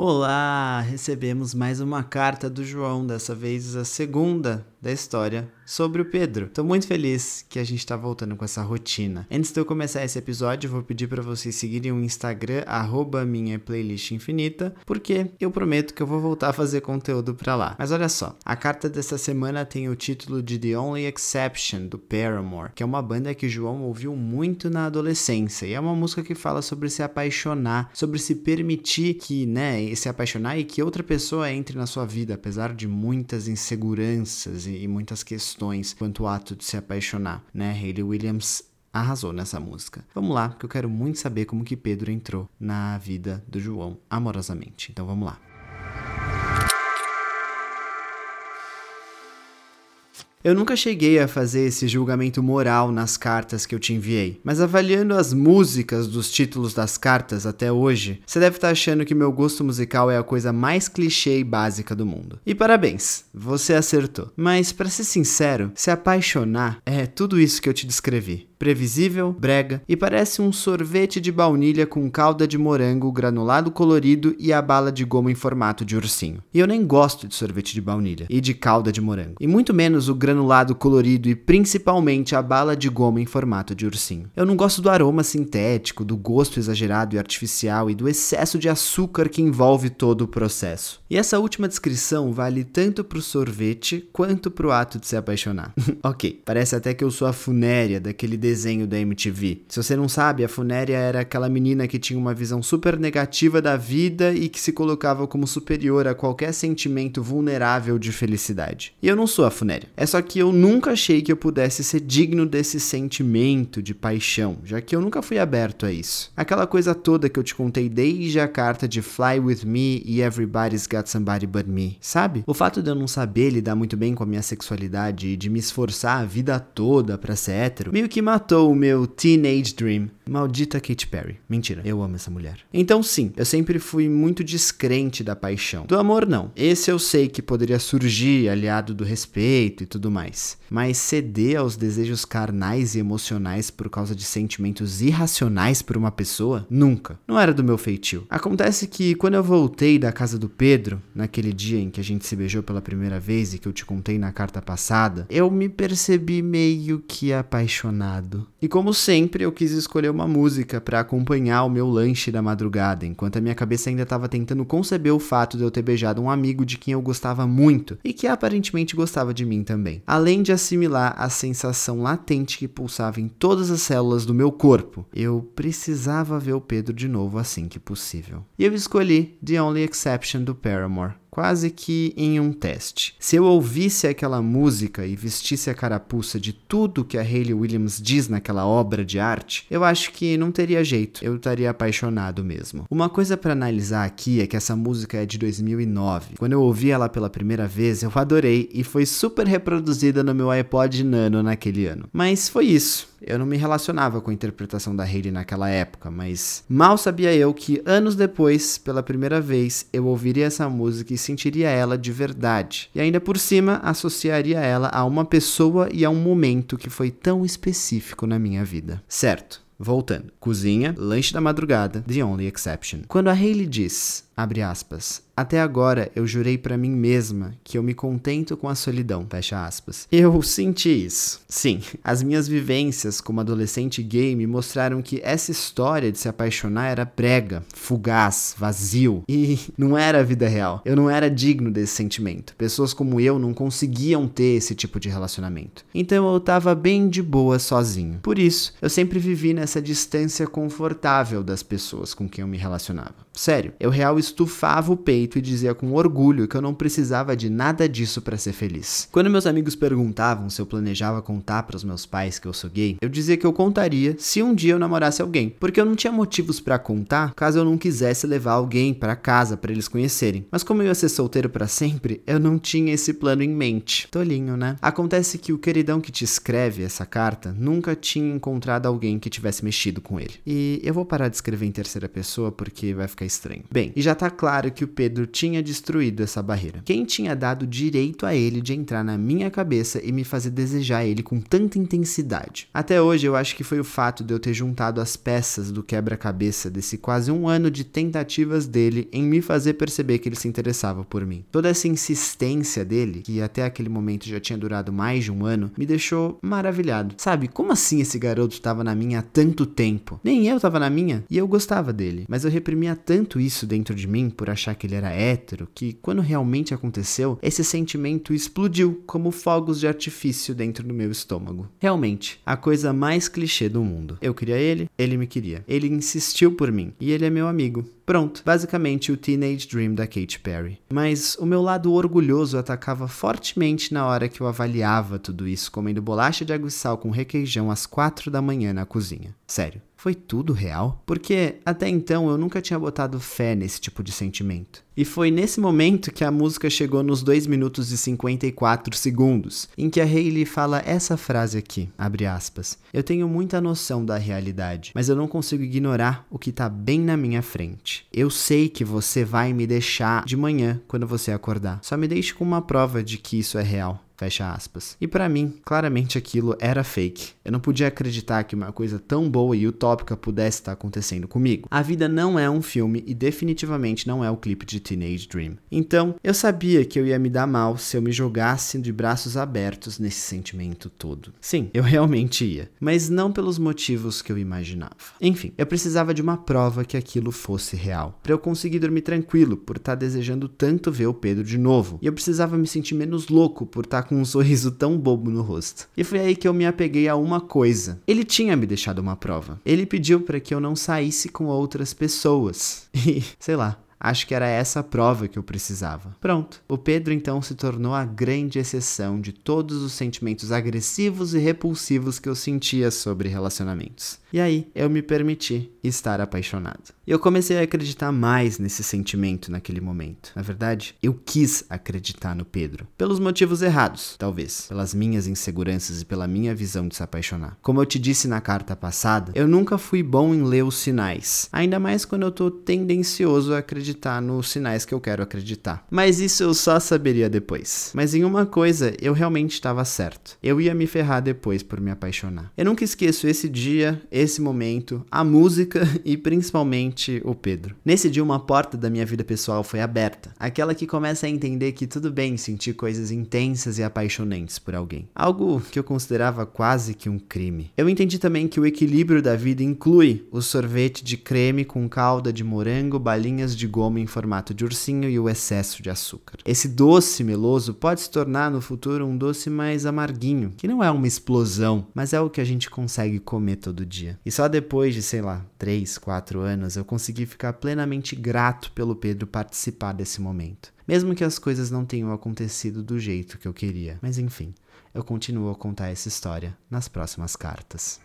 Olá! Recebemos mais uma carta do João, dessa vez a segunda da história sobre o Pedro. Estou muito feliz que a gente está voltando com essa rotina. Antes de eu começar esse episódio, eu vou pedir para vocês seguirem o Instagram minha playlist infinita, porque eu prometo que eu vou voltar a fazer conteúdo para lá. Mas olha só, a carta dessa semana tem o título de The Only Exception do Paramore, que é uma banda que João ouviu muito na adolescência e é uma música que fala sobre se apaixonar, sobre se permitir que, né, se apaixonar e que outra pessoa entre na sua vida, apesar de muitas inseguranças e, muitas questões quanto ao ato de se apaixonar, né? Hayley Williams arrasou nessa música. Vamos lá, porque eu quero muito saber como que Pedro entrou na vida do João amorosamente. Então vamos lá. Eu nunca cheguei a fazer esse julgamento moral nas cartas que eu te enviei, mas avaliando as músicas dos títulos das cartas até hoje, você deve estar achando que meu gosto musical é a coisa mais clichê e básica do mundo. E parabéns, você acertou. Mas para ser sincero, se apaixonar é tudo isso que eu te descrevi previsível, brega e parece um sorvete de baunilha com calda de morango, granulado colorido e a bala de goma em formato de ursinho. E eu nem gosto de sorvete de baunilha e de calda de morango, e muito menos o granulado colorido e principalmente a bala de goma em formato de ursinho. Eu não gosto do aroma sintético, do gosto exagerado e artificial e do excesso de açúcar que envolve todo o processo. E essa última descrição vale tanto pro sorvete quanto pro ato de se apaixonar. ok, parece até que eu sou a funéria daquele desenho da MTV. Se você não sabe, a Funéria era aquela menina que tinha uma visão super negativa da vida e que se colocava como superior a qualquer sentimento vulnerável de felicidade. E eu não sou a Funéria. É só que eu nunca achei que eu pudesse ser digno desse sentimento de paixão, já que eu nunca fui aberto a isso. Aquela coisa toda que eu te contei desde a carta de Fly With Me e Everybody's Got Somebody But Me, sabe? O fato de eu não saber lidar muito bem com a minha sexualidade e de me esforçar a vida toda para ser hétero, meio que matou o meu teenage dream. Maldita Katy Perry. Mentira, eu amo essa mulher. Então, sim, eu sempre fui muito descrente da paixão. Do amor, não. Esse eu sei que poderia surgir aliado do respeito e tudo mais. Mas ceder aos desejos carnais e emocionais por causa de sentimentos irracionais por uma pessoa? Nunca. Não era do meu feitio. Acontece que quando eu voltei da casa do Pedro, naquele dia em que a gente se beijou pela primeira vez e que eu te contei na carta passada, eu me percebi meio que apaixonado. E como sempre, eu quis escolher uma música para acompanhar o meu lanche da madrugada, enquanto a minha cabeça ainda estava tentando conceber o fato de eu ter beijado um amigo de quem eu gostava muito e que aparentemente gostava de mim também. Além de assimilar a sensação latente que pulsava em todas as células do meu corpo, eu precisava ver o Pedro de novo assim que possível. E eu escolhi The Only Exception do Paramore quase que em um teste. Se eu ouvisse aquela música e vestisse a carapuça de tudo que a Hayley Williams diz naquela obra de arte, eu acho que não teria jeito, eu estaria apaixonado mesmo. Uma coisa para analisar aqui é que essa música é de 2009. Quando eu ouvi ela pela primeira vez, eu adorei e foi super reproduzida no meu iPod Nano naquele ano. Mas foi isso. Eu não me relacionava com a interpretação da Hayley naquela época, mas mal sabia eu que anos depois, pela primeira vez, eu ouviria essa música e sentiria ela de verdade. E ainda por cima, associaria ela a uma pessoa e a um momento que foi tão específico na minha vida. Certo. Voltando. Cozinha, lanche da madrugada, the only exception. Quando a Hayley diz, abre aspas, até agora eu jurei para mim mesma que eu me contento com a solidão, fecha aspas. Eu senti isso. Sim, as minhas vivências como adolescente gay me mostraram que essa história de se apaixonar era prega, fugaz, vazio e não era a vida real. Eu não era digno desse sentimento. Pessoas como eu não conseguiam ter esse tipo de relacionamento. Então eu tava bem de boa sozinho. Por isso, eu sempre vivi nessa distância confortável das pessoas com quem eu me relacionava. Sério, eu real estufava o peito e dizia com orgulho que eu não precisava de nada disso para ser feliz. Quando meus amigos perguntavam se eu planejava contar para os meus pais que eu sou gay, eu dizia que eu contaria se um dia eu namorasse alguém, porque eu não tinha motivos para contar caso eu não quisesse levar alguém para casa para eles conhecerem. Mas como eu ia ser solteiro para sempre, eu não tinha esse plano em mente. Tolinho, né? Acontece que o queridão que te escreve essa carta nunca tinha encontrado alguém que tivesse mexido com ele. E eu vou parar de escrever em terceira pessoa porque vai ficar estranho. Bem, e já tá claro que o Pedro tinha destruído essa barreira. Quem tinha dado direito a ele de entrar na minha cabeça e me fazer desejar ele com tanta intensidade? Até hoje eu acho que foi o fato de eu ter juntado as peças do quebra-cabeça desse quase um ano de tentativas dele em me fazer perceber que ele se interessava por mim. Toda essa insistência dele, que até aquele momento já tinha durado mais de um ano, me deixou maravilhado. Sabe, como assim esse garoto estava na minha há tanto tempo? Nem eu estava na minha e eu gostava dele, mas eu reprimia tanto isso dentro de mim por achar que ele era hétero que quando realmente aconteceu, esse sentimento explodiu como fogos de artifício dentro do meu estômago. Realmente, a coisa mais clichê do mundo. Eu queria ele, ele me queria. Ele insistiu por mim e ele é meu amigo. Pronto, basicamente o Teenage Dream da Katy Perry. Mas o meu lado orgulhoso atacava fortemente na hora que eu avaliava tudo isso comendo bolacha de água e sal com requeijão às quatro da manhã na cozinha. Sério. Foi tudo real? Porque até então eu nunca tinha botado fé nesse tipo de sentimento. E foi nesse momento que a música chegou nos 2 minutos e 54 segundos, em que a Hayley fala essa frase aqui, abre aspas. Eu tenho muita noção da realidade, mas eu não consigo ignorar o que tá bem na minha frente. Eu sei que você vai me deixar de manhã quando você acordar. Só me deixe com uma prova de que isso é real. Fecha aspas. E para mim, claramente aquilo era fake. Eu não podia acreditar que uma coisa tão boa e utópica pudesse estar acontecendo comigo. A vida não é um filme e definitivamente não é o clipe de Teenage Dream. Então, eu sabia que eu ia me dar mal se eu me jogasse de braços abertos nesse sentimento todo. Sim, eu realmente ia, mas não pelos motivos que eu imaginava. Enfim, eu precisava de uma prova que aquilo fosse real, para eu conseguir dormir tranquilo por estar desejando tanto ver o Pedro de novo. E eu precisava me sentir menos louco por estar com um sorriso tão bobo no rosto. E foi aí que eu me apeguei a uma coisa. Ele tinha me deixado uma prova. Ele pediu para que eu não saísse com outras pessoas. E, sei lá, Acho que era essa a prova que eu precisava. Pronto. O Pedro então se tornou a grande exceção de todos os sentimentos agressivos e repulsivos que eu sentia sobre relacionamentos. E aí eu me permiti estar apaixonado. E eu comecei a acreditar mais nesse sentimento naquele momento. Na verdade, eu quis acreditar no Pedro. Pelos motivos errados, talvez. Pelas minhas inseguranças e pela minha visão de se apaixonar. Como eu te disse na carta passada, eu nunca fui bom em ler os sinais. Ainda mais quando eu tô tendencioso a acreditar nos sinais que eu quero acreditar. Mas isso eu só saberia depois. Mas em uma coisa, eu realmente estava certo. Eu ia me ferrar depois por me apaixonar. Eu nunca esqueço esse dia, esse momento, a música e principalmente o Pedro. Nesse dia, uma porta da minha vida pessoal foi aberta. Aquela que começa a entender que tudo bem sentir coisas intensas e apaixonantes por alguém. Algo que eu considerava quase que um crime. Eu entendi também que o equilíbrio da vida inclui o sorvete de creme com calda de morango, balinhas de goma em formato de ursinho e o excesso de açúcar. Esse doce meloso pode se tornar no futuro um doce mais amarguinho, que não é uma explosão, mas é o que a gente consegue comer todo dia. E só depois de, sei lá, 3, 4 anos, eu consegui ficar plenamente grato pelo Pedro participar desse momento. Mesmo que as coisas não tenham acontecido do jeito que eu queria. Mas enfim, eu continuo a contar essa história nas próximas cartas.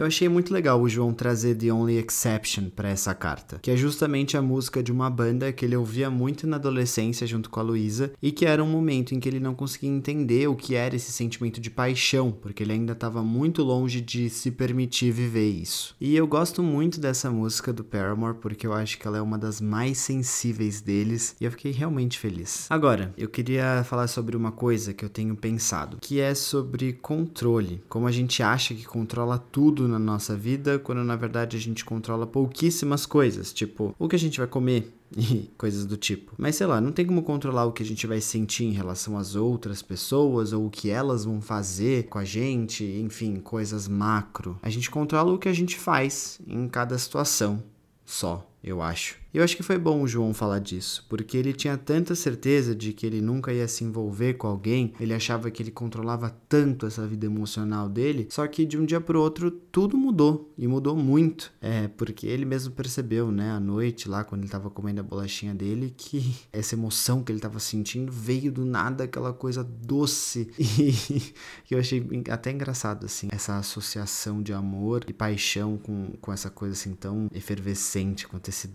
Eu achei muito legal o João trazer The Only Exception para essa carta, que é justamente a música de uma banda que ele ouvia muito na adolescência junto com a Luísa e que era um momento em que ele não conseguia entender o que era esse sentimento de paixão, porque ele ainda estava muito longe de se permitir viver isso. E eu gosto muito dessa música do Paramore porque eu acho que ela é uma das mais sensíveis deles e eu fiquei realmente feliz. Agora, eu queria falar sobre uma coisa que eu tenho pensado, que é sobre controle. Como a gente acha que controla tudo na nossa vida, quando na verdade a gente controla pouquíssimas coisas, tipo o que a gente vai comer, e coisas do tipo. Mas sei lá, não tem como controlar o que a gente vai sentir em relação às outras pessoas ou o que elas vão fazer com a gente, enfim, coisas macro. A gente controla o que a gente faz em cada situação, só, eu acho. Eu acho que foi bom o João falar disso, porque ele tinha tanta certeza de que ele nunca ia se envolver com alguém, ele achava que ele controlava tanto essa vida emocional dele, só que de um dia pro outro tudo mudou e mudou muito. É, porque ele mesmo percebeu, né, à noite lá quando ele tava comendo a bolachinha dele, que essa emoção que ele tava sentindo veio do nada, aquela coisa doce e eu achei até engraçado assim, essa associação de amor e paixão com, com essa coisa assim tão efervescente quanto esse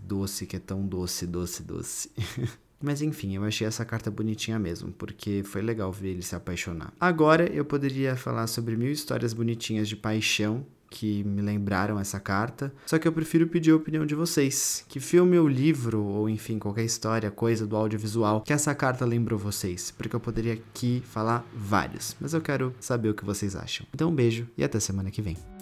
que é tão doce, doce, doce. Mas enfim, eu achei essa carta bonitinha mesmo, porque foi legal ver ele se apaixonar. Agora eu poderia falar sobre mil histórias bonitinhas de paixão que me lembraram essa carta, só que eu prefiro pedir a opinião de vocês. Que filme ou livro, ou enfim, qualquer história, coisa do audiovisual, que essa carta lembrou vocês? Porque eu poderia aqui falar vários, mas eu quero saber o que vocês acham. Então um beijo e até semana que vem.